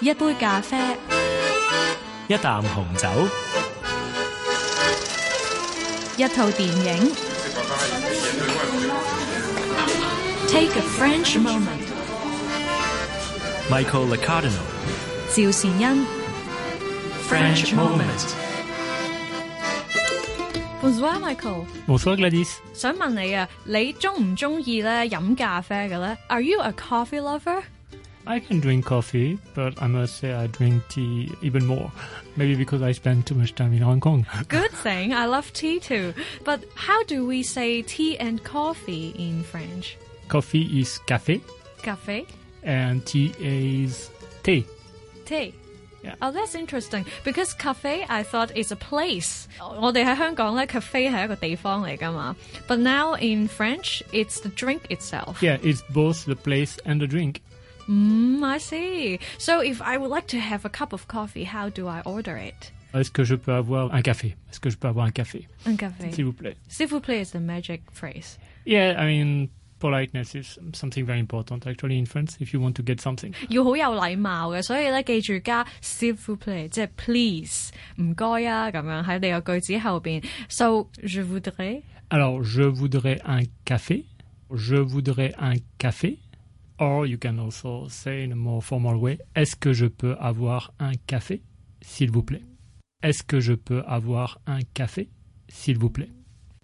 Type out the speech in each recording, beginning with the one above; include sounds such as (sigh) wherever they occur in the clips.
一杯咖啡，一啖紅酒，一套電影。Take a French moment。 Michael Licardino。趙善恩。 French moment。 Bonjour Michael， Bonsoir Gladys。想問你啊，你中唔中意咧飲咖啡嘅咧？Are you a coffee lover？ I can drink coffee, but I must say I drink tea even more. Maybe because I spend too much time in Hong Kong. (laughs) Good thing. I love tea too. But how do we say tea and coffee in French? Coffee is café, Café, and tea is tea. tea. Yeah. Oh, that's interesting. Because cafe, I thought is a place. 我哋喺香港咧，cafe 系一个地方嚟噶嘛。But now in French, it's the drink itself. Yeah, it's both the place and the drink. Mm, I see. So if I would like to have a cup of coffee, how do I order it? Est-ce que je peux avoir un café? Est-ce que je peux avoir un café? Un café. S'il vous plaît. S'il vous plaît is the magic phrase. Yeah, I mean, politeness is something very important actually in France if you want to get something. 要好有礼貌嘅，所以咧记住加 s'il vous plaît，即系 please，唔该啊咁样喺你个句子后边。So je voudrais Alors, je voudrais un café. Je voudrais un café. Or, you can also say in a more formal way, est-ce que je peux avoir un café, s'il vous plaît? Est-ce que je peux avoir un café, s'il vous plaît?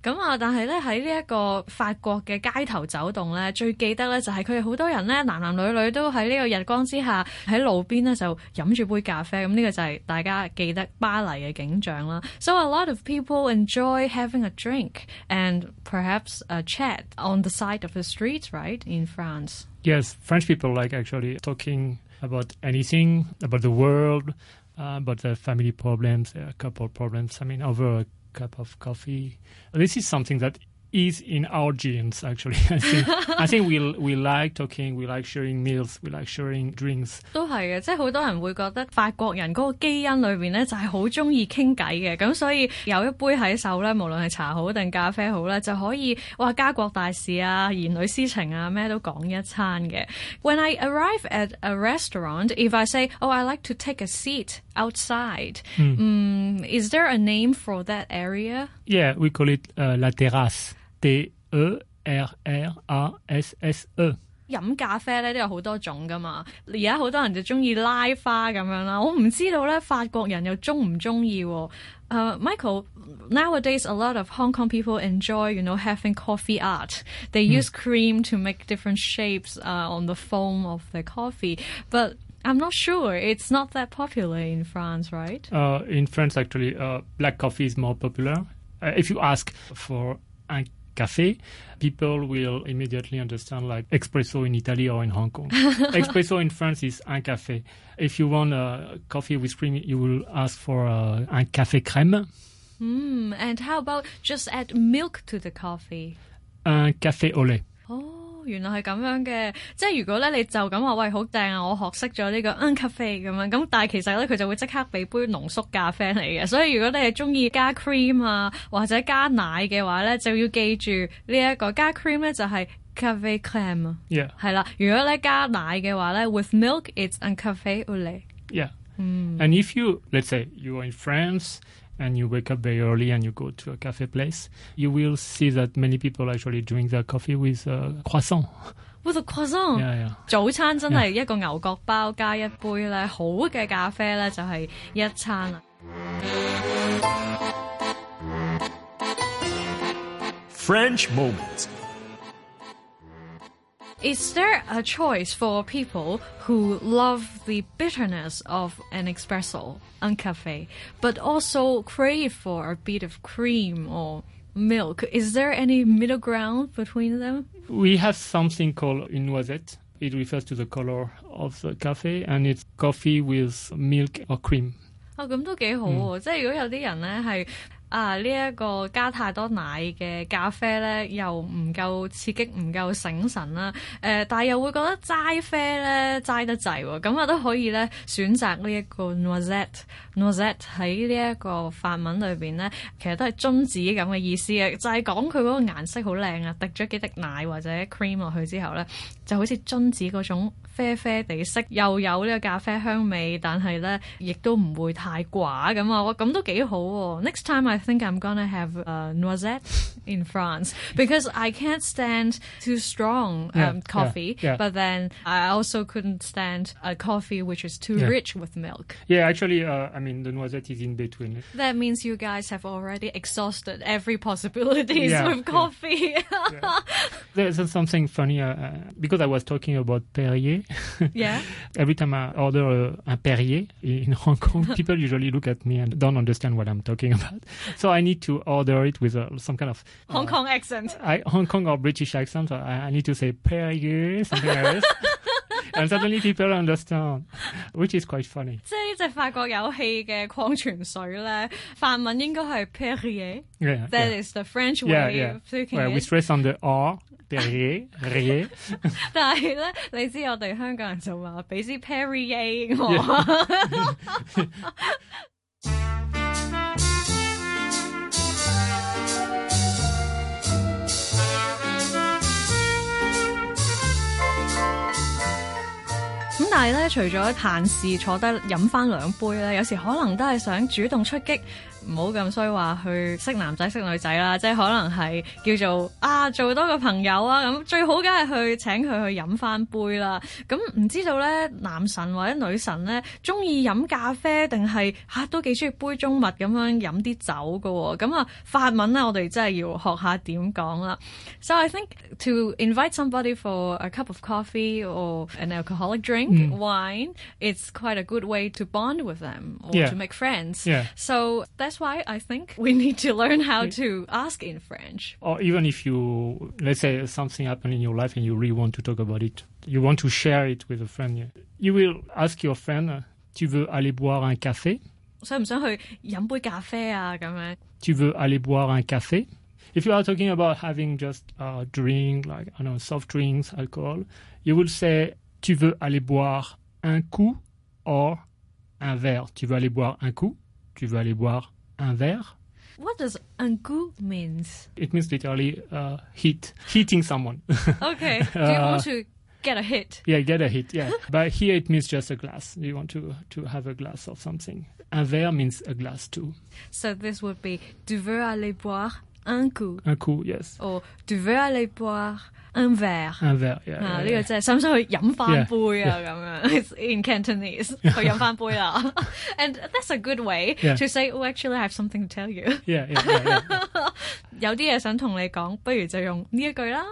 咁啊，但系咧喺呢一个法国嘅街头走动咧，最记得咧就系佢哋好多人咧，男男女女都喺呢个日光之下喺路边咧就饮住杯咖啡，咁呢个就系大家记得巴黎嘅景象啦。So a lot of people enjoy having a drink and perhaps a chat on the side of the streets, right, in France. Yes, French people like actually talking about anything, about the world, uh, about their family problems, their couple problems. I mean, over a cup of coffee. This is something that is in our genes, actually. (laughs) I think, I think we we like talking, we like sharing meals, we like sharing drinks. 都系嘅，即系好多人会觉得法国人嗰个基因里边咧就系好中意倾偈嘅，咁所以有一杯喺手咧，无论系茶好定咖啡好咧，就可以哇家国大事啊、儿女私情啊咩都讲一餐嘅。When I arrive at a restaurant, if I say, "Oh, I like to take a seat outside," mm, is there a name for that area? Yeah, we call it uh, la terrasse. T E R R A S S E. 饮咖啡咧都有好多种噶嘛，而家好多人就中意拉花咁样啦。我唔知道咧法国人又中唔中意喎。Uh, Michael, nowadays a lot of Hong Kong people enjoy, you know, having coffee art. They use cream to make different shapes uh, on the foam of their coffee, but I'm not sure. It's not that popular in France, right? Uh, in France, actually, uh, black coffee is more popular. Uh, if you ask for un café, people will immediately understand like espresso in Italy or in Hong Kong. (laughs) espresso in France is un café. If you want a coffee with cream, you will ask for uh, un café crème, Mm, and how about just add milk to the coffee? un café au lait. 哦，原來係咁樣嘅，即係如果咧你就咁話，喂好正啊，我學識咗呢個 un café 咁樣，咁但係其實咧佢就會即刻俾杯濃縮咖啡嚟嘅，所以如果你係中意加 cream 啊或者加奶嘅話咧，就要記住呢一個加 cream 咧就係 café crème， Yeah, 係啦，如果咧加奶嘅話咧，with milk it's un café au lait。 yeah. And if you, let's say, you are in France and you wake up very early and you go to a cafe place, you will see that many people actually drink their coffee with uh, croissant. (laughs) with a croissant。 Yeah, yeah. 早餐真系一个牛角包加一杯咧好嘅咖啡咧，就系一餐啦。 French moment. Is there a choice for people who love the bitterness of an espresso, un café, but also crave for a bit of cream or milk? Is there any middle ground between them? We have something called une noisette. It refers to the color of the cafe, and it's coffee with milk or cream. 啊，咁都几好喎！即系如果有啲人咧系 啊呢一、個加太多奶嘅咖啡咧，又唔夠刺激，唔夠醒神啦。誒、但係又會覺得齋啡咧齋得滯喎，咁我都可以咧選擇呢一個 noisette。noisette 喺呢一個法文裏邊咧，其實都係榛子咁嘅意思嘅，就係講佢嗰個顏色好靚啊，滴咗幾滴奶或者 cream 落去之後咧， 就好似榛子嗰种啡啡地色，又有呢个咖啡香味，但系咧亦都唔会太寡咁啊！哇，咁都几好喎。Next time I think I'm gonna have uh, noisette in France (laughs) because I can't stand too strong Yeah, um, coffee, yeah, yeah. but then I also couldn't stand a coffee which is too Yeah. rich with milk. Yeah, actually, uh, I mean, the noisette is in between. That means you guys have already exhausted every possibilities Yeah, with yeah. coffee. (laughs) There's something funny uh, uh, because I was talking about Perrier. yeah. (laughs) Every time I order a, un Perrier in (laughs) Hong Kong, people usually look at me and don't understand what I'm talking about. So I need to order it with uh, some kind of Hong Kong accent. I, Hong Kong or British accent. So I, I need to say Perrier, something like this. (laughs) and suddenly people understand, which is quite funny. 即系呢只法国有气嘅矿泉水咧，法文应该系 Perrier。 Yeah. That yeah. is the French way Yeah, yeah. of speaking Well, we it。 stress on the R, Perrier, Rier. 但系咧，你知我哋香港人就话俾支 Perrier 我。 但係咧，除咗閒時坐低飲翻兩杯咧，有時可能都係想主動出擊， 唔好咁衰話去識男仔識女仔啦，即係可能係叫做啊做多個朋友啊咁，最好梗係去請佢去飲翻杯啦。咁唔知道咧，男神或者女神咧，中意飲咖啡定係嚇都幾中意杯中物咁樣飲啲酒噶喎。咁啊，法文咧，我哋真係要學下點講啦。So I think to invite somebody for a cup of coffee or an alcoholic drink, wine, it's quite a good way to bond with them or Yeah. to make friends. Yeah. So that's why I think we need to learn how to ask in French. or even if you let's say something happened in your life and you really want to talk about it you want to share it with a friend yeah. you will ask your friend uh, tu veux aller boire un café 想唔想去饮杯咖啡啊？咁样 tu veux aller boire un café if you are talking about having just a drink like I don't know soft drinks alcohol you will say tu veux aller boire un coup or un verre tu veux aller boire un coup tu veux aller boire un verre What does un goût means? it means literally uh, heat heating someone (laughs) Okay. Do you Uh, want to get a hit? Yeah, get a hit. Yeah, (laughs) but here it means just a glass. You want to to have a glass of something. Un verre means a glass too. So this would be tu veux aller boire un coup Un coup, yes. or tu veux aller boire un verre. Un verre. Yeah. 啊！ yeah, 呢个 yeah. 真系想唔想去饮翻 Yeah, 杯啊？咁样，It's in Cantonese 去饮翻杯啦。(laughs) And that's a good way Yeah. to say, oh, actually, I have something to tell you 。 Yeah, (laughs) yeah, yeah, yeah. 有啲嘢想同你讲，不如就用呢一句啦。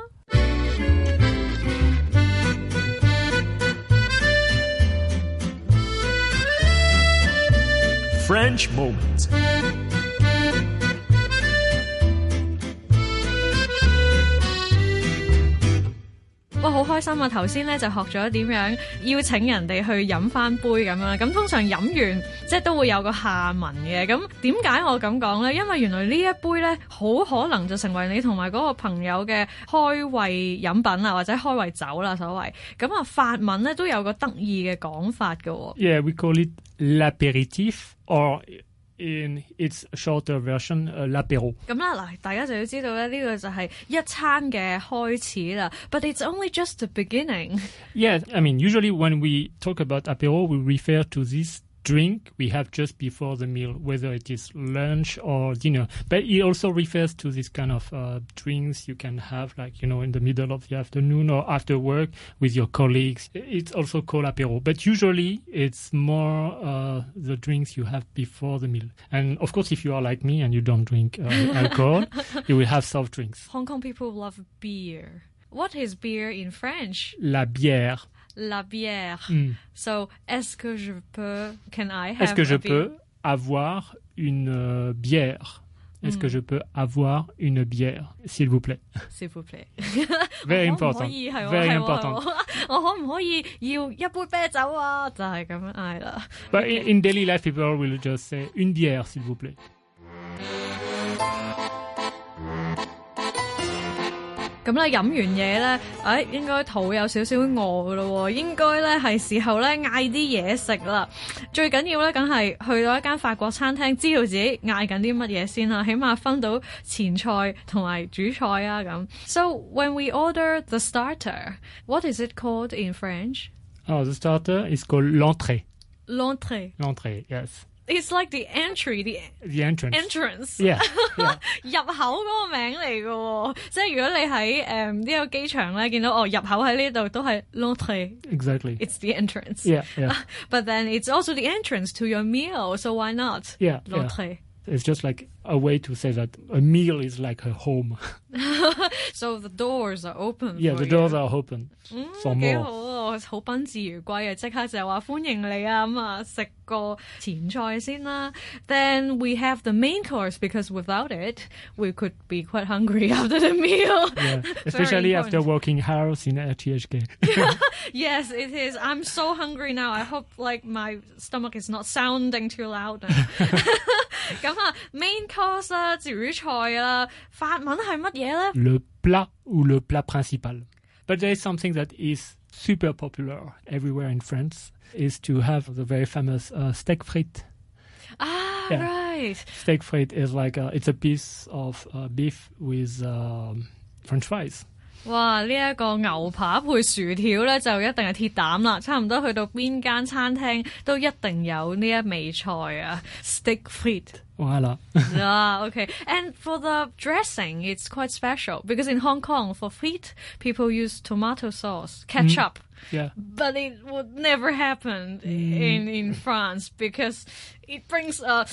French moment. 哇，好開心啊！頭先咧就學咗點樣邀請人哋去飲翻杯咁樣。咁通常飲完即係都會有個下文嘅。咁點解我咁講呢？因為原來呢一杯咧好可能就成為你同埋嗰個朋友嘅開胃飲品啊，或者開胃酒啦，所謂。咁啊，法文咧都有個得意嘅講法嘅喎。 Yeah, we call it l'apéritif, or in its shorter version, uh, l'apéro. 咁啦，嗱，大家就要知道咧，呢、个就系一餐嘅开始啦。But it's only just the beginning。 Yeah, I mean, usually when we talk about apéro, we refer to this drink we have just before the meal, whether it is lunch or dinner. But it also refers to this kind of uh, drinks you can have, like, you know, in the middle of the afternoon or after work with your colleagues. It's also called apéro. But usually it's more uh, the drinks you have before the meal. And of course, if you are like me and you don't drink uh, (laughs) alcohol, you will have soft drinks. Hong Kong people love beer. What is beer in French? La bière. la bière. Hmm. So, est-ce que je peux, can I Est-ce que je peux avoir une euh, bière? Est-ce que hmm. je peux avoir une bière, s'il vous plaît? S'il vous plaît. (laughs) Very important. (laughs) Oh oh Very oh important. (laughs) But in, daily life, people will just say une bière, s'il vous plaît. 咁咧飲完嘢咧，誒、應該肚有少少餓噶咯喎，應該咧係時候咧嗌啲嘢食啦。最緊要咧，梗係去到一間法國餐廳，知道自己嗌緊啲乜嘢先啦，起碼分到前菜同埋主菜啊咁。So when we order the starter, what is it called in French? Oh, the starter is called l'entrée. L'entrée. L'entrée, yes. It's like the entry, the The entrance. entrance. Yeah, (laughs) yeah. 入口嗰个名嚟嘅喎，即系如果你喺诶呢个机场咧见到哦入口喺呢度都系 l'entrée。 exactly. It's the entrance. Yeah, yeah, (laughs) But then it's also the entrance to your meal, so why not? yeah, yeah. L'entrée. It's just like a way to say that a meal is like a home. (laughs) So the doors are open. Yeah, for the doors you. are open for 几好 more. 啊，好宾至如归啊！即刻就话欢迎你啊，咁啊食个前菜先啦。Then we have the main course because without it, we could be quite hungry (laughs) after the meal. (laughs) Yeah, especially after important. working hours in RTHK. (laughs) Yes, it is. I'm so hungry now. I hope like my stomach is not sounding too loud. 咁啊，main course 啦，主菜啦，法文系乜嘢咧？ le plat ou le plat principal. But there is something that is super popular everywhere in France is to have the very famous uh, steak frites. 啊 Yeah. right，Steak frites is like a, it's a piece of uh, beef with um, French fries. 哇！呢、一个牛扒配薯条咧，就一定系铁胆啦。差唔多去到边间餐厅都一定有呢一味菜啊，steak frites。 Voilà. ah, okay. And for the dressing, it's quite special because in Hong Kong, for frites, people use tomato sauce, ketchup. yeah. But it would never happen in in France because it brings a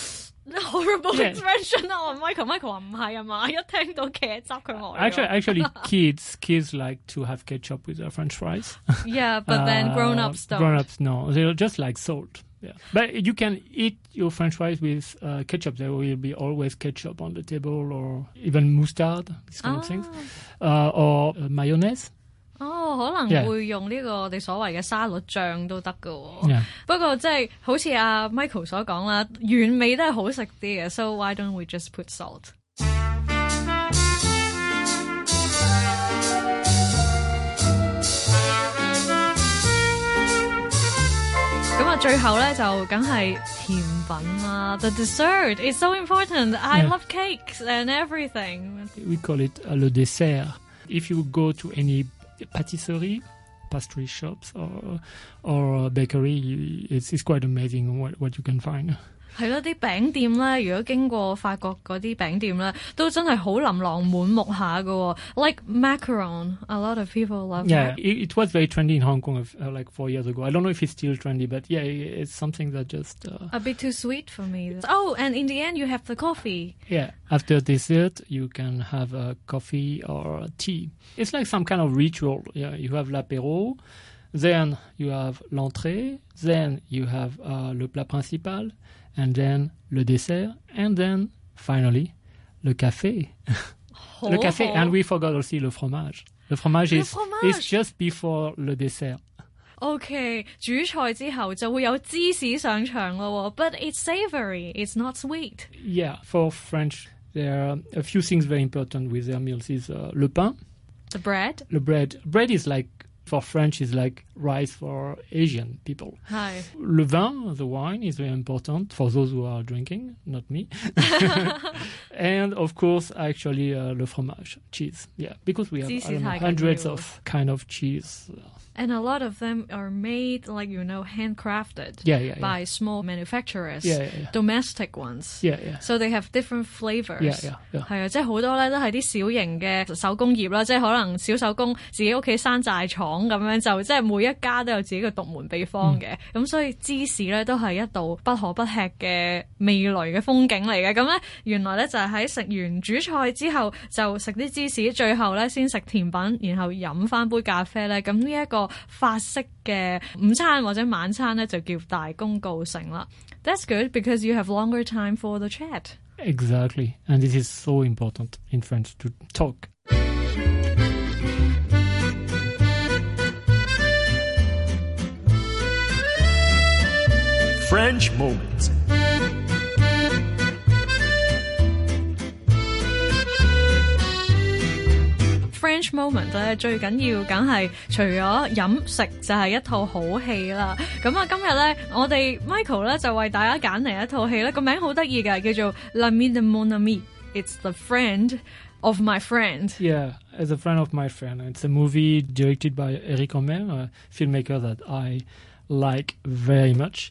(laughs) horrible Yeah. expression. Oh, (laughs) Michael, Michael 话唔系啊嘛，一听到茄汁佢呆咗 Actually, actually, (laughs) kids kids like to have ketchup with their French fries. Yeah, but then grown-ups Uh, don't. Grown-ups, no, they just like salt. Yeah, but you can eat your French fries with uh, ketchup. There will be always ketchup on the table, or even mustard, these kind of things, uh, or uh, mayonnaise. 哦，可能 Yeah. 会用呢个我哋所谓嘅沙律酱都得㗎喎。 Yeah. 不过即系好似阿 Michael 所讲啦，原味都系好食啲嘅。So why don't we just put salt？咁啊，最后咧就梗系甜品啦。The dessert is so important. I Yeah. love cakes and everything. We call it uh, le dessert. If you go to any patisserie, pastry shops, or or bakery, it's, it's quite amazing what, what you can find. 系咯，啲饼店咧，如果经过法国嗰啲饼店咧，都真系好琳琅满目下㗎喎。Like macaron, a lot of people love Yeah, that. it, it was very trendy in Hong Kong uh, like four years ago. I don't know if it's still trendy, but yeah, it's something that just uh, A bit too sweet for me. Oh, and in the end you have the coffee. yeah. After dessert, you can have a coffee or a tea. It's like some kind of ritual. Yeah, you have l'apéro, then you have l'entrée, then you have uh, le plat principal, and then le dessert, and then finally le café. le café, hot. and we forgot also le fromage. Le fromage Le is fromage. is just before le dessert. OK，煮菜之后就会有芝士上场咯喎，but it's savory, it's not sweet. Yeah, for French, there are a few things very important with their meals. Is uh, le pain, The bread the bread. Bread is like for French is like rice for Asian people. 系 Le vin, the wine, is very important for those who are drinking, not me. (laughs) and of course, actually, uh, le fromage, cheese. Yeah, because we have I Cheese don't is know, high hundreds control. of kind of cheese. and a lot of them are made like you know handcrafted Yeah, yeah, yeah. by small manufacturers, Yeah, yeah, yeah. domestic ones. Yeah, yeah. So they have different flavors. Yeah, yeah, yeah. 系啊，即系好多咧都系啲小型嘅手工业啦，即系可能小手工自己屋企山寨厂 咁樣，就即係每一家都有自己嘅獨門秘方嘅。咁、嗯所以芝士咧都係一道不可不吃嘅味蕾嘅風景嚟嘅。咁咧原來咧就係喺食完主菜之後就食啲芝士，最後咧先食甜品，然後飲翻杯咖啡咧。咁呢一個法式嘅午餐或者晚餐咧就叫大功告成啦。That's good because you have longer time for the chat. Exactly. And this is so important in French to talk. French moment. French moment 咧最緊要梗係除咗飲食就係一套好戲啦。咁啊，今日咧我哋 Michael 咧就為大家揀嚟一套戲咧，個名好得意嘅，叫做 L'ami de mon amie，It's the friend of my friend. Yeah, as a friend of my friend. It's a movie directed by Eric Rohmer, a filmmaker that I like very much.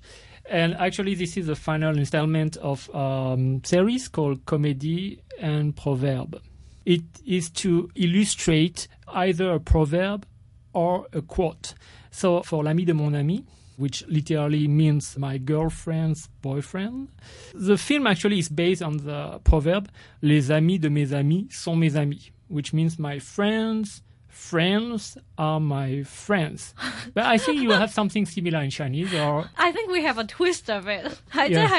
And actually, this is the final installment of a um, series called Comedy and Proverb. It is to illustrate either a proverb or a quote. So, for l'ami de mon amie, which literally means my girlfriend's boyfriend. The film actually is based on the proverb Les amis de mes amis sont mes amis, which means my friends' friends are my friends. But I think you have something similar in Chinese or I think we have a twist of it. Yes.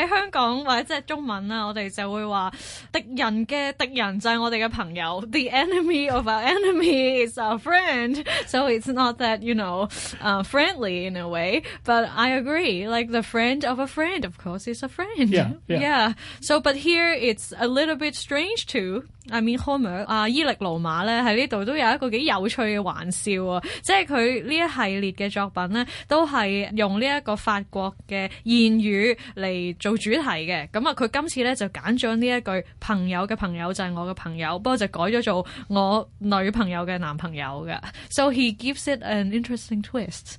The enemy of our enemy is our friend. So it's not that you know uh, friendly in a way. But I agree. Like the friend of a friend, of course, is a friend. Yeah. Yeah. yeah. So but here it's a little bit strange too. I mean Rohmer 啊、uh,，伊力羅馬咧喺呢度都有一個幾有趣嘅玩笑。啊！即係佢呢一系列嘅作品咧，都係用呢一個法國嘅諺語嚟做主題嘅。咁啊，佢今次咧就揀咗呢一句朋友嘅朋友就係我嘅朋友，不過就改咗做我女朋友嘅男朋友嘅。So he gives it an interesting twist.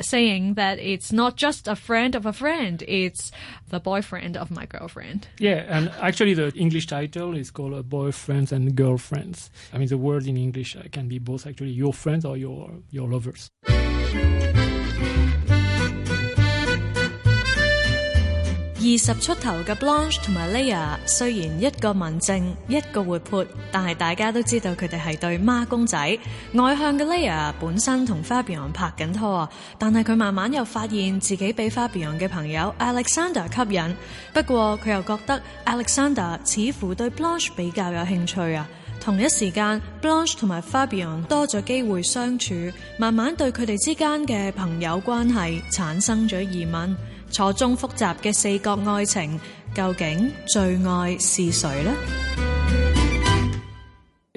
Saying that it's not just a friend of a friend, it's the boyfriend of my girlfriend. Yeah, and actually the English title is called uh, Boyfriends and Girlfriends. I mean, the word in English uh, can be both actually your friends or your your lovers. 二十出頭嘅 Blanche 同埋 Leia 雖然一個文靜，一個活潑，但係大家都知道佢哋係對孖公仔。外向嘅 Leia 本身同 Fabian 拍緊拖啊，但係佢慢慢又發現自己俾 Fabian 嘅朋友 Alexander 吸引。不過佢又覺得 Alexander 似乎對 Blanche 比較有興趣啊。同一時間，Blanche 同埋 Fabian 多咗機會相處，慢慢對佢哋之間嘅朋友關係產生咗疑問。 錯綜複雜嘅四角愛情，究竟最愛是誰呢？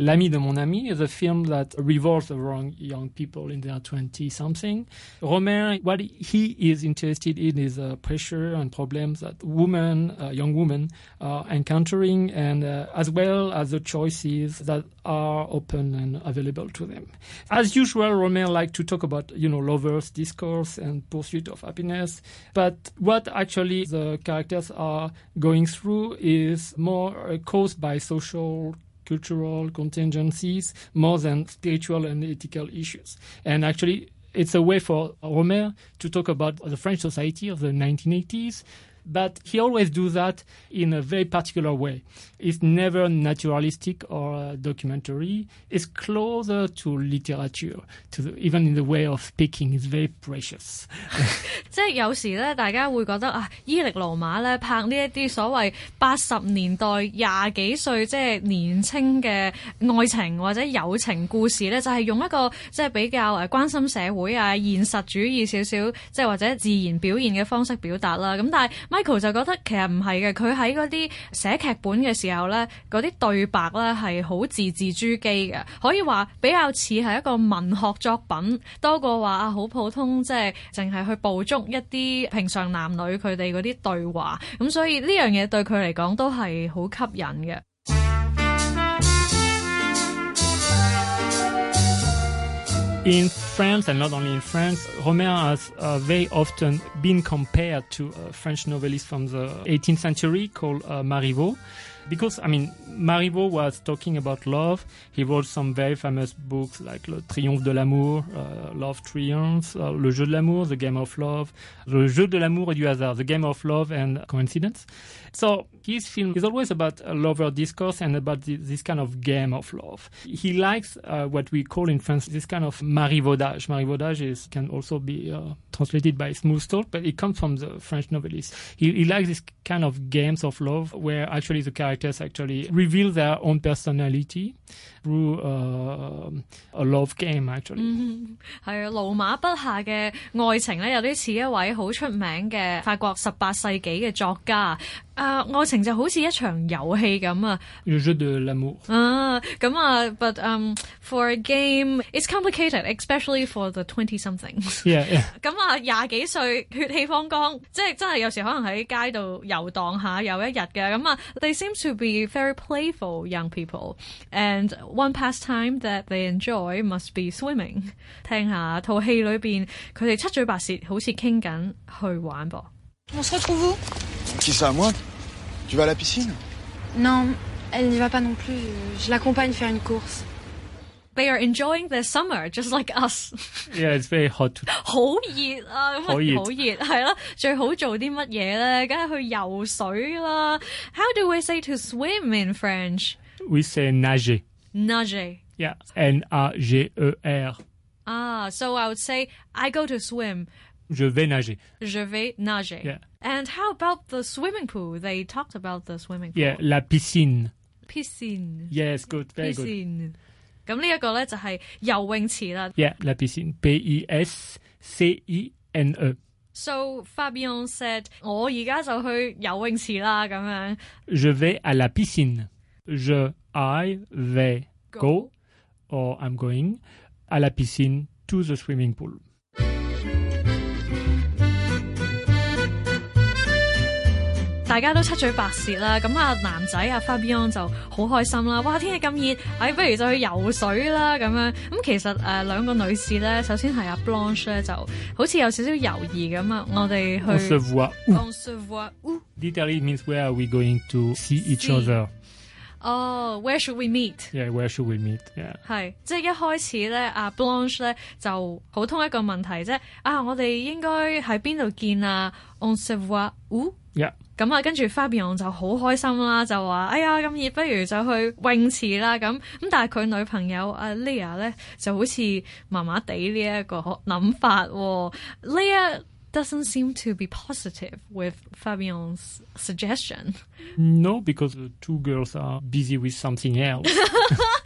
L'ami de mon amie is a film that revolves around young people in their 20 something. Rohmer, what he is interested in is uh, pressure and problems that women, uh, young women, are encountering, and uh, as well as the choices that are open and available to them. As usual, Rohmer likes to talk about, you know, lovers, discourse, and pursuit of happiness. But what actually the characters are going through is more uh, caused by social cultural contingencies more than spiritual and ethical issues. And actually, it's a way for Rohmer to talk about the French society of the 1980s. But he always do that in a very particular way. It's never naturalistic or uh, documentary. It's closer to literature, to the, even in the way of speaking. It's very precious. (laughs) 即系有时咧，大家会觉得啊，伊力罗马咧拍呢一啲所谓八十年代廿几岁即系年青嘅爱情或者友情故事咧，就系、用一个即系比较诶关心社会啊、现实主义少少，即系或者自然表现嘅方式表达啦。咁但系 Michael 就覺得其實唔係嘅，佢喺嗰啲寫劇本嘅時候咧，嗰啲對白咧係好字字珠璣嘅，可以話比較似係一個文學作品，多過話啊好普通，即係淨係去捕捉一啲平常男女佢哋嗰啲對話。咁所以呢樣嘢對佢嚟講都係好吸引嘅。 In France, and not only in France, Rohmer has uh, very often been compared to a French novelist from the 18th century called uh, Marivaux. Because, I mean, Marivaux was talking about love. He wrote some very famous books like Le Triomphe de l'amour, uh, Love Triumphs, uh, Le Jeu de l'amour, The Game of Love, Le Jeu de l'amour et du hasard, The Game of Love and Coincidence. So his film is always about a lover discourse and about this kind of game of love. He likes uh, what we call in France this kind of marivaudage. Marivaudage is can also be uh, translated by smooth talk, but it comes from the French novelist. He, he likes this kind of games of love where actually the characters actually reveal their own personality through uh, a love game actually. 係啊，盧馬筆下嘅愛情咧，有啲似一位好出名嘅法國十八世紀嘅作家。啊、愛情就好似一場遊戲咁啊！ Le jeu de l'amour. 啊，咁啊，but um for a game it's complicated, especially for the twenty somethings。 Yeah, yeah. 咁啊，廿幾歲血氣方剛，即係真係有時可能喺街度遊蕩下有一日嘅。咁啊，they seem to be very playful young people, and one pastime that they enjoy must be swimming。听下套戏里边佢哋七嘴八舌，好似倾紧去玩噃。 On se retrouve où Qui ça, moi Tu vas à la piscine Non, elle n'y va pas non plus. Je l'accompagne faire une course. They are enjoying their summer just like us。 Yeah, it's very hot. To- (laughs) 好热啊！咁啊好热好热系啦，最好做啲乜嘢咧？梗系去游水啦。How do we say to swim in French? we say nager. Nager. Yeah, N A G E R. Ah, so I would say I go to swim. Je vais nager. Je vais nager. Yeah. And how about the swimming pool? They talked about the swimming pool. Yeah, la piscine. Piscine. Yes, good, very piscine. good. Yeah. la piscine. B E S C I N E. So Fabien said，我而家就去游泳池啦，咁樣。Je vais à la piscine. Je, I vais go, or I'm going à la piscine to the swimming pool. 大家都七嘴八舌啦，咁啊男仔啊 Fabian 就好开心啦！哇，天气咁热，哎，不如就去游水啦咁样。咁其实诶、呃、两个女士咧，首先系阿 Blanche 咧，就好似有少少犹豫咁啊。我哋 On se 去 voit où? On se voit où？ Literally means where are we going to see each See. other? 哦、w h e r e should we meet？ Yeah, where should we meet? Yeah. 係，即係一開始咧，阿 Blanche 咧就普通一個問題啫。啊，我哋應該喺邊度見啊？On se voit où？ Yeah. 咁啊，跟住 Fabian 就好開心啦，就話：哎呀，咁熱，不如就去泳池啦。咁咁，但係佢女朋友阿 Leah 咧就好似麻麻地呢一個諗法喎。Leah doesn't seem to be positive with Fabien's suggestion. No, because the two girls are busy with something else. (laughs)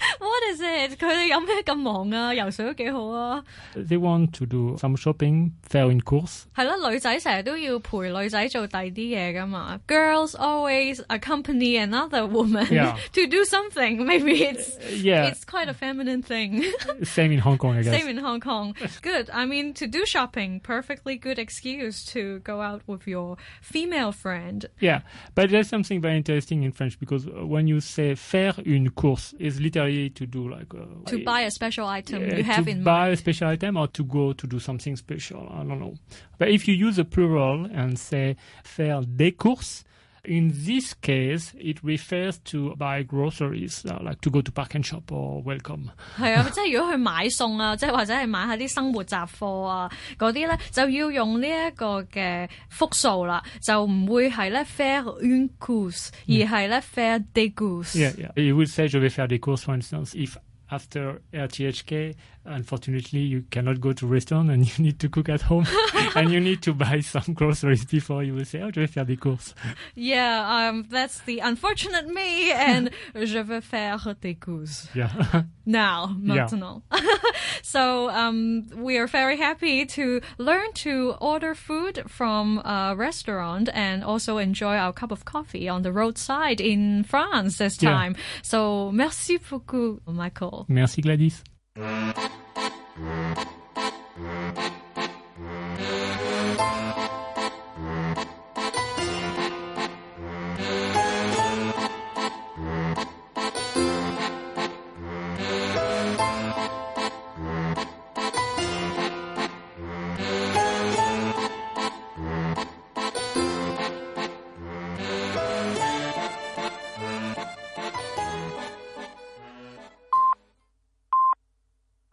What is it？佢哋有咩咁忙啊？游水都几好啊！ they want to do some shopping, faire une course. 系啦，女仔成日都要陪女仔做第啲嘢噶嘛。Girls always accompany another woman Yeah. to do something. Maybe it's Yeah, it's quite a feminine thing. same in Hong Kong, I guess. Same in Hong Kong. Good. I mean, to do shopping, perfectly good excuse to go out with your female friend. Yeah, but there's something very interesting in French because uh, when you say faire une course, is literally to do like uh, To buy a special item uh, you have in buy mind. a special item or to go to do something special. I don't know. But if you use a plural and say faire des courses, in this case, it refers to buy groceries, uh, like to go to ParknShop or Wellcome。係啊，即係如果去買餸啊，即係或者係買下啲生活雜貨啊嗰啲咧，就要用呢一個嘅複數啦，就唔會係咧 faire une course，而係咧 faire des courses。Yeah, yeah. You would say je vais faire des courses, for instance, if after RTHK unfortunately, you cannot go to restaurant and (laughs) you need to cook at home (laughs) and you need to buy some groceries before you will say, oh, je vais faire des courses. Yeah, um, that's the unfortunate me, and (laughs) je veux faire des courses Yeah. now, Yeah. maintenant. so um, we are very happy to learn to order food from a restaurant and also enjoy our cup of coffee on the roadside in France this Yeah. time. So merci beaucoup, Michael. Merci Gladys. Thank you.